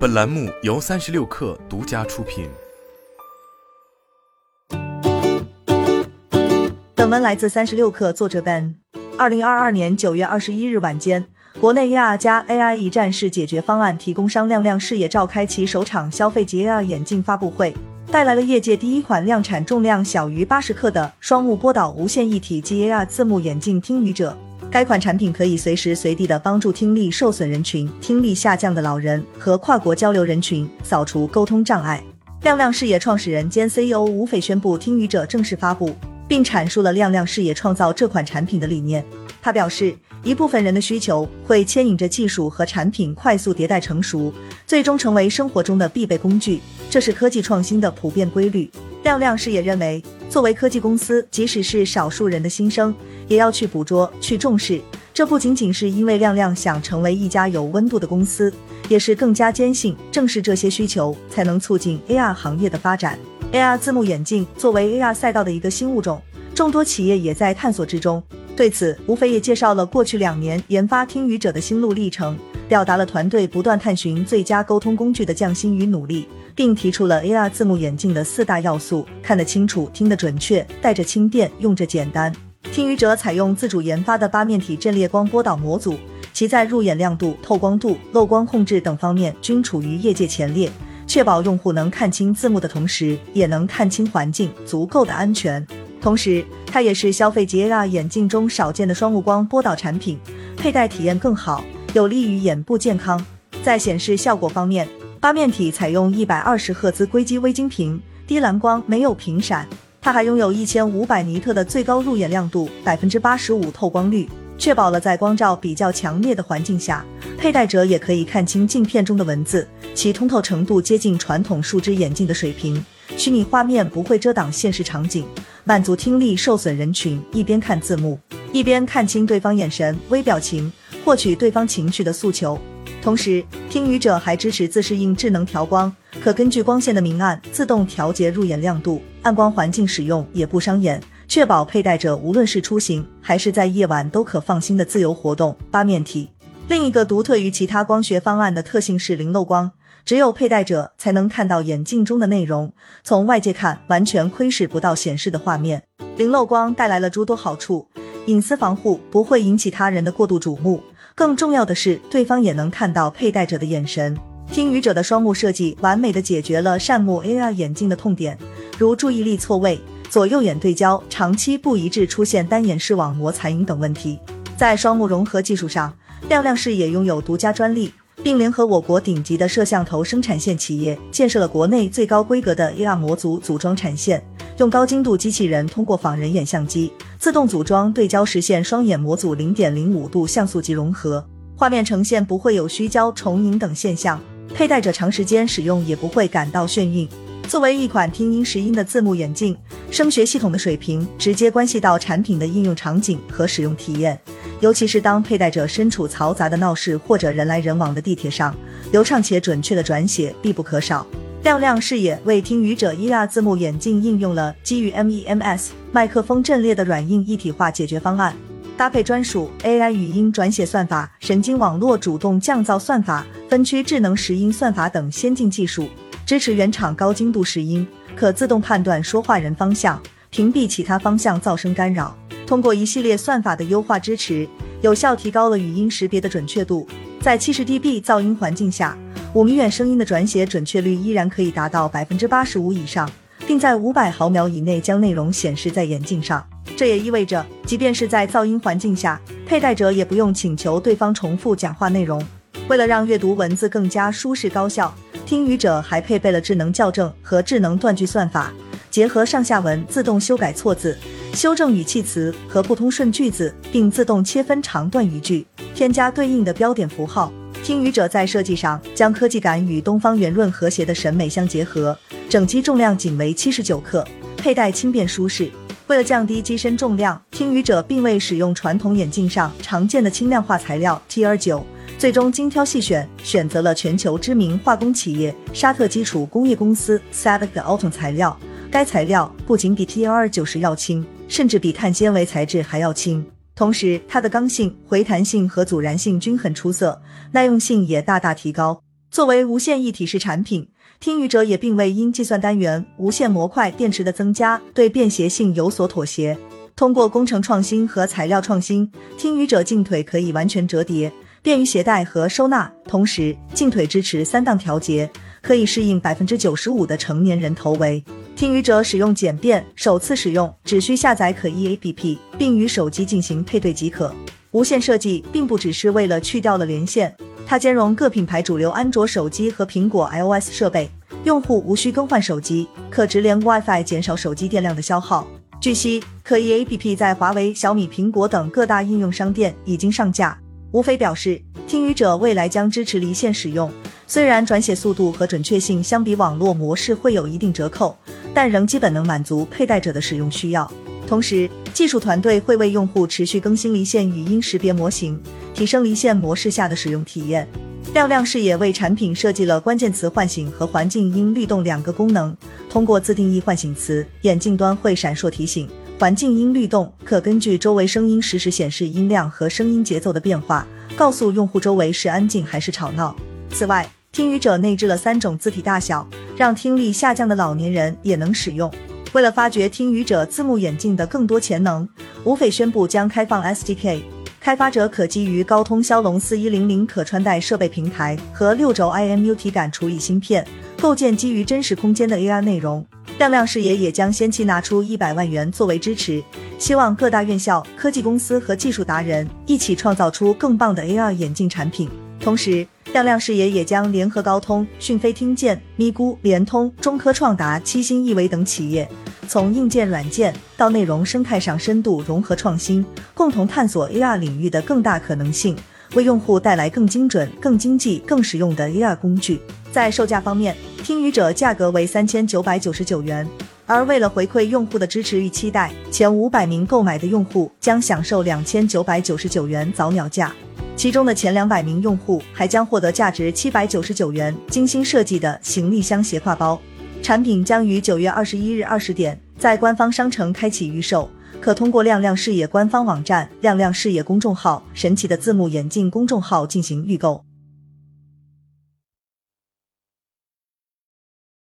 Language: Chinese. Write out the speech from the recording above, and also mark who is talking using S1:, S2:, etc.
S1: 本栏目由三十六氪独家出品。
S2: 本文来自三十六氪，作者 Ben。二零二二年九月二十一日晚间，国内 AR 加 AI 一站式解决方案提供商亮亮视野召开其首场消费级 AR 眼镜发布会，带来了业界第一款量产重量小于八十克的双目波导无线一体 AR 字幕眼镜听语者。该款产品可以随时随地的帮助听力受损人群、听力下降的老人和跨国交流人群扫除沟通障碍。亮亮视野创始人兼 CEO 吴斐宣布听语者正式发布，并阐述了亮亮视野创造这款产品的理念。他表示，一部分人的需求会牵引着技术和产品快速迭代成熟，最终成为生活中的必备工具，这是科技创新的普遍规律。亮亮视野认为，作为科技公司，即使是少数人的心声，也要去捕捉、去重视。这不仅仅是因为亮亮想成为一家有温度的公司，也是更加坚信，正是这些需求才能促进 AR 行业的发展。AR 字幕眼镜作为 AR 赛道的一个新物种，众多企业也在探索之中。对此，吴飞也介绍了过去两年研发听语者的心路历程，表达了团队不断探寻最佳沟通工具的匠心与努力。并提出了 AR 字幕眼镜的四大要素：看得清楚、听得准确、带着轻便、用着简单。听语者采用自主研发的八面体阵列光波导模组，其在入眼亮度、透光度、漏光控制等方面均处于业界前列，确保用户能看清字幕的同时，也能看清环境，足够的安全。同时，它也是消费级 AR 眼镜中少见的双目光波导产品，佩戴体验更好，有利于眼部健康。在显示效果方面，八面体采用一百二十赫兹硅基微晶屏，低蓝光，没有频闪。它还拥有一千五百尼特的最高入眼亮度，百分之八十五透光率，确保了在光照比较强烈的环境下，佩戴者也可以看清镜片中的文字。其通透程度接近传统树脂眼镜的水平，虚拟画面不会遮挡现实场景，满足听力受损人群一边看字幕，一边看清对方眼神、微表情，获取对方情绪的诉求。同时，听语者还支持自适应智能调光，可根据光线的明暗自动调节入眼亮度，暗光环境使用也不伤眼，确保佩戴者无论是出行还是在夜晚都可放心的自由活动。八面体另一个独特于其他光学方案的特性是零漏光，只有佩戴者才能看到眼镜中的内容，从外界看完全窥视不到显示的画面。零漏光带来了诸多好处，隐私防护不会引起他人的过度瞩目。更重要的是，对方也能看到佩戴者的眼神。听语者的双目设计完美的解决了善目 AR 眼镜的痛点，如注意力错位、左右眼对焦长期不一致、出现单眼视网膜残影等问题。在双目融合技术上，亮亮视野拥有独家专利，并联合我国顶级的摄像头生产线企业，建设了国内最高规格的 AR 模组组装产线。用高精度机器人通过仿人眼相机自动组装对焦，实现双眼模组零点零五度像素级融合，画面呈现不会有虚焦、重影等现象，佩戴者长时间使用也不会感到眩晕。作为一款听音识音的字幕眼镜，声学系统的水平直接关系到产品的应用场景和使用体验，尤其是当佩戴者身处嘈杂的闹市或者人来人往的地铁上，流畅且准确的转写必不可少。亮亮视野为听语者 AR 字幕眼镜应用了基于 MEMS 麦克风阵列的软硬一体化解决方案，搭配专属 AI 语音转写算法、神经网络主动降噪算法、分区智能识音算法等先进技术，支持原厂高精度识音，可自动判断说话人方向，屏蔽其他方向噪声干扰。通过一系列算法的优化支持，有效提高了语音识别的准确度，在 70dB 噪音环境下。五米远声音的转写准确率依然可以达到百分之八十五以上，并在五百毫秒以内将内容显示在眼镜上。这也意味着，即便是在噪音环境下，佩戴者也不用请求对方重复讲话内容。为了让阅读文字更加舒适高效，听语者还配备了智能校正和智能断句算法，结合上下文自动修改错字、修正语气词和不通顺句子，并自动切分长段语句，添加对应的标点符号。听雨者在设计上将科技感与东方圆润和谐的审美相结合，整机重量仅为七十九克，佩戴轻便舒适。为了降低机身重量，听雨者并未使用传统眼镜上常见的轻量化材料 TR 九，最终精挑细选，选择了全球知名化工企业沙特基础工业公司 SADC 的 Alton 材料。该材料不仅比 TR 九十要轻，甚至比碳纤维材质还要轻。同时，它的刚性、回弹性和阻燃性均很出色，耐用性也大大提高。作为无线一体式产品，听雨者也并未因计算单元、无线模块、电池的增加对便携性有所妥协。通过工程创新和材料创新，听雨者镜腿可以完全折叠，便于携带和收纳。同时，镜腿支持三档调节，可以适应百分之九十五的成年人头围。听语者使用简便，首次使用只需下载可译 APP，并与手机进行配对即可。无线设计并不只是为了去掉了连线。它兼容各品牌主流安卓手机和苹果 iOS 设备，用户无需更换手机，可直连 WiFi，减少手机电量的消耗。据悉，可疑 APP 在华为、小米、苹果等各大应用商店已经上架。吴飞表示，听语者未来将支持离线使用，虽然转写速度和准确性相比网络模式会有一定折扣，但仍基本能满足佩戴者的使用需要。同时，技术团队会为用户持续更新离线语音识别模型。提升离线模式下的使用体验。亮亮视野为产品设计了关键词唤醒和环境音律动两个功能。通过自定义唤醒词，眼镜端会闪烁提醒；环境音律动可根据周围声音实时显示音量和声音节奏的变化，告诉用户周围是安静还是吵闹。此外，听语者内置了三种字体大小，让听力下降的老年人也能使用。为了发掘听语者字幕眼镜的更多潜能，吴斐宣布将开放 SDK。开发者可基于高通骁龙四一零零可穿戴设备平台和六轴 IMU 体感处理芯片，构建基于真实空间的 AR 内容。亮亮视野也将先期拿出一百万元作为支持，希望各大院校、科技公司和技术达人一起创造出更棒的 AR 眼镜产品。同时，亮亮视野也将联合高通、讯飞听见、咪咕、联通、中科创达、七星易维等企业。从硬件、软件到内容生态上深度融合创新，共同探索 AR 领域的更大可能性，为用户带来更精准、更经济、更实用的 AR 工具。在售价方面，听语者价格为三千九百九十九元，而为了回馈用户的支持与期待，前五百名购买的用户将享受两千九百九十九元早鸟价，其中的前两百名用户还将获得价值七百九十九元精心设计的行李箱斜挎包。产品将于九月二十一日二十点在官方商城开启预售，可通过亮亮视野官方网站、亮亮视野公众号、神奇的字幕眼镜公众号进行预购。